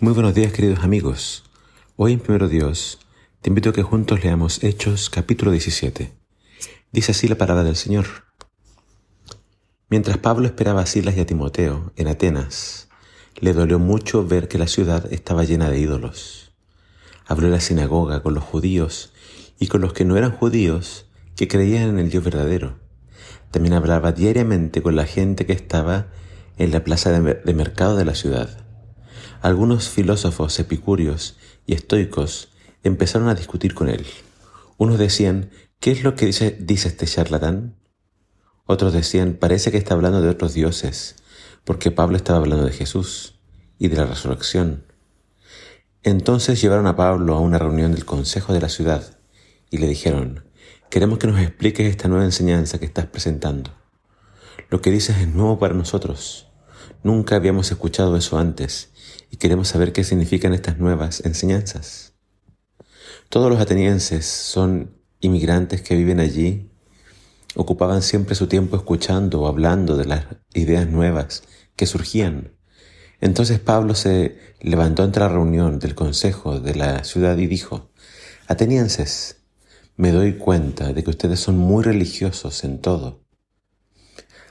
Muy buenos días queridos amigos. Hoy en Primero Dios te invito a que juntos leamos Hechos capítulo 17. Dice así la palabra del Señor. Mientras Pablo esperaba a Silas y a Timoteo en Atenas, le dolió mucho ver que la ciudad estaba llena de ídolos. Habló en la sinagoga con los judíos y con los que no eran judíos que creían en el Dios verdadero. También hablaba diariamente con la gente que estaba en la plaza de mercado de la ciudad algunos filósofos epicúreos y estoicos empezaron a discutir con él. Unos decían, ¿qué es lo que dice, este charlatán? Otros decían, parece que está hablando de otros dioses, porque Pablo estaba hablando de Jesús y de la resurrección. Entonces llevaron a Pablo a una reunión del consejo de la ciudad y le dijeron, queremos que nos expliques esta nueva enseñanza que estás presentando. Lo que dices es nuevo para nosotros. Nunca habíamos escuchado eso antes y queremos saber qué significan estas nuevas enseñanzas. Todos los atenienses son inmigrantes que viven allí, ocupaban siempre su tiempo escuchando o hablando de las ideas nuevas que surgían. Entonces Pablo se levantó entre la reunión del consejo de la ciudad y dijo, Atenienses, me doy cuenta de que ustedes son muy religiosos en todo.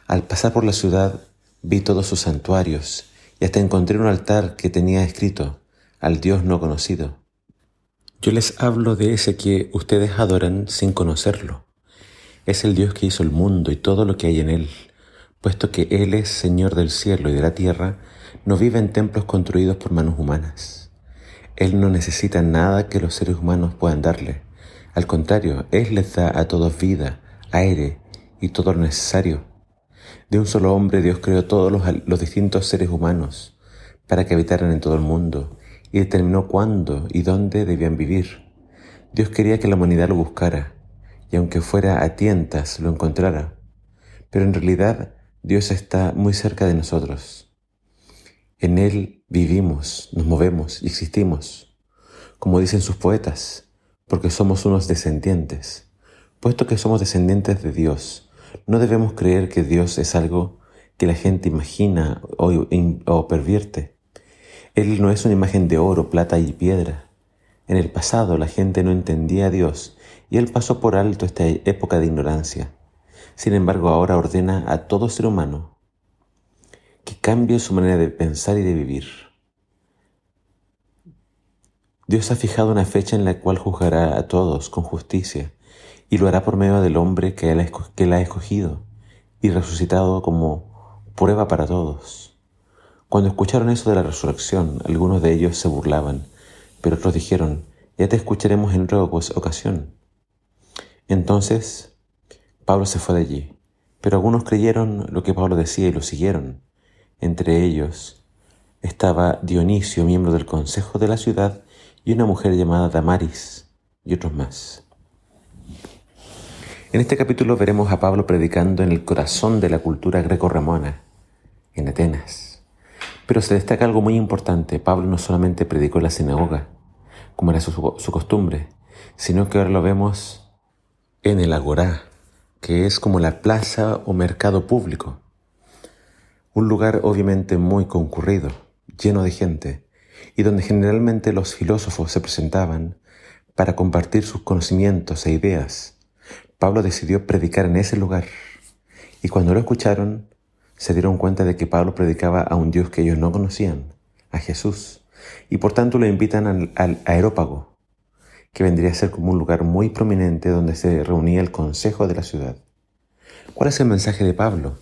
Al pasar por la ciudad vi todos sus santuarios y hasta encontré un altar que tenía escrito al Dios no conocido. Yo les hablo de ese que ustedes adoran sin conocerlo. Es el Dios que hizo el mundo y todo lo que hay en él, puesto que Él es Señor del cielo y de la tierra, no vive en templos construidos por manos humanas. Él no necesita nada que los seres humanos puedan darle. Al contrario, Él les da a todos vida, aire y todo lo necesario de un solo hombre Dios creó todos los, distintos seres humanos para que habitaran en todo el mundo y determinó cuándo y dónde debían vivir. Dios quería que la humanidad lo buscara y aunque fuera a tientas lo encontrara. Pero en realidad Dios está muy cerca de nosotros. En Él vivimos, nos movemos y existimos, como dicen sus poetas, porque somos unos descendientes. Puesto que somos descendientes de Dios, no debemos creer que Dios es algo que la gente imagina o, pervierte. Él no es una imagen de oro, plata y piedra. En el pasado la gente no entendía a Dios y Él pasó por alto esta época de ignorancia. Sin embargo, ahora ordena a todo ser humano que cambie su manera de pensar y de vivir. Dios ha fijado una fecha en la cual juzgará a todos con justicia y lo hará por medio del hombre que él, que ha escogido y resucitado como prueba para todos. Cuando escucharon eso de la resurrección, algunos de ellos se burlaban, pero otros dijeron, ya te escucharemos en otra ocasión. Entonces, Pablo se fue de allí, pero algunos creyeron lo que Pablo decía y lo siguieron. Entre ellos estaba Dionisio, miembro del consejo de la ciudad, y una mujer llamada Damaris, y otros más. En este capítulo veremos a Pablo predicando en el corazón de la cultura greco-romana, en Atenas. Pero se destaca algo muy importante. Pablo no solamente predicó en la sinagoga, como era su, costumbre, sino que ahora lo vemos en el agorá, que es como la plaza o mercado público. Un lugar obviamente muy concurrido, lleno de gente, y donde generalmente los filósofos se presentaban para compartir sus conocimientos e ideas Pablo decidió predicar en ese lugar. Y cuando lo escucharon, se dieron cuenta de que Pablo predicaba a un Dios que ellos no conocían, a Jesús. Y por tanto lo invitan al, al aerópago, que vendría a ser como un lugar muy prominente donde se reunía el consejo de la ciudad. ¿Cuál es el mensaje de Pablo?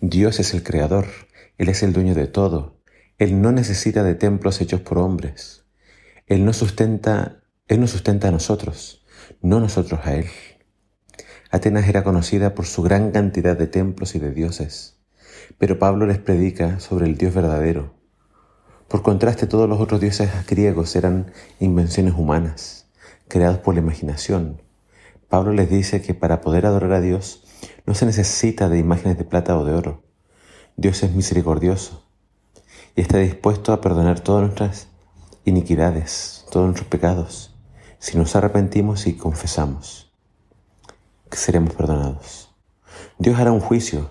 Dios es el creador, Él es el dueño de todo, Él no necesita de templos hechos por hombres. Él no sustenta, Él nos sustenta a nosotros, no nosotros a Él. Atenas era conocida por su gran cantidad de templos y de dioses, pero Pablo les predica sobre el Dios verdadero. Por contraste, todos los otros dioses griegos eran invenciones humanas, creados por la imaginación. Pablo les dice que para poder adorar a Dios no se necesita de imágenes de plata o de oro. Dios es misericordioso y está dispuesto a perdonar todas nuestras iniquidades, todos nuestros pecados, si nos arrepentimos y confesamos que seremos perdonados. Dios hará un juicio.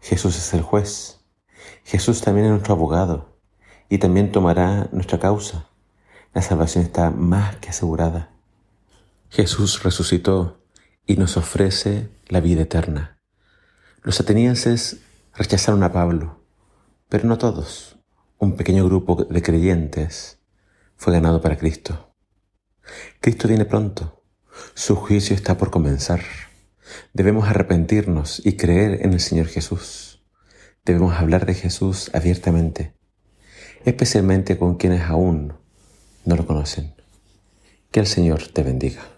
Jesús es el juez. Jesús también es nuestro abogado. y también tomará nuestra causa. La salvación está más que asegurada. Jesús resucitó y nos ofrece la vida eterna. Los atenienses rechazaron a Pablo, pero no todos. Un pequeño grupo de creyentes fue ganado para Cristo. Cristo viene pronto. Su juicio está por comenzar. Debemos arrepentirnos y creer en el Señor Jesús. Debemos hablar de Jesús abiertamente, especialmente con quienes aún no lo conocen. Que el Señor te bendiga.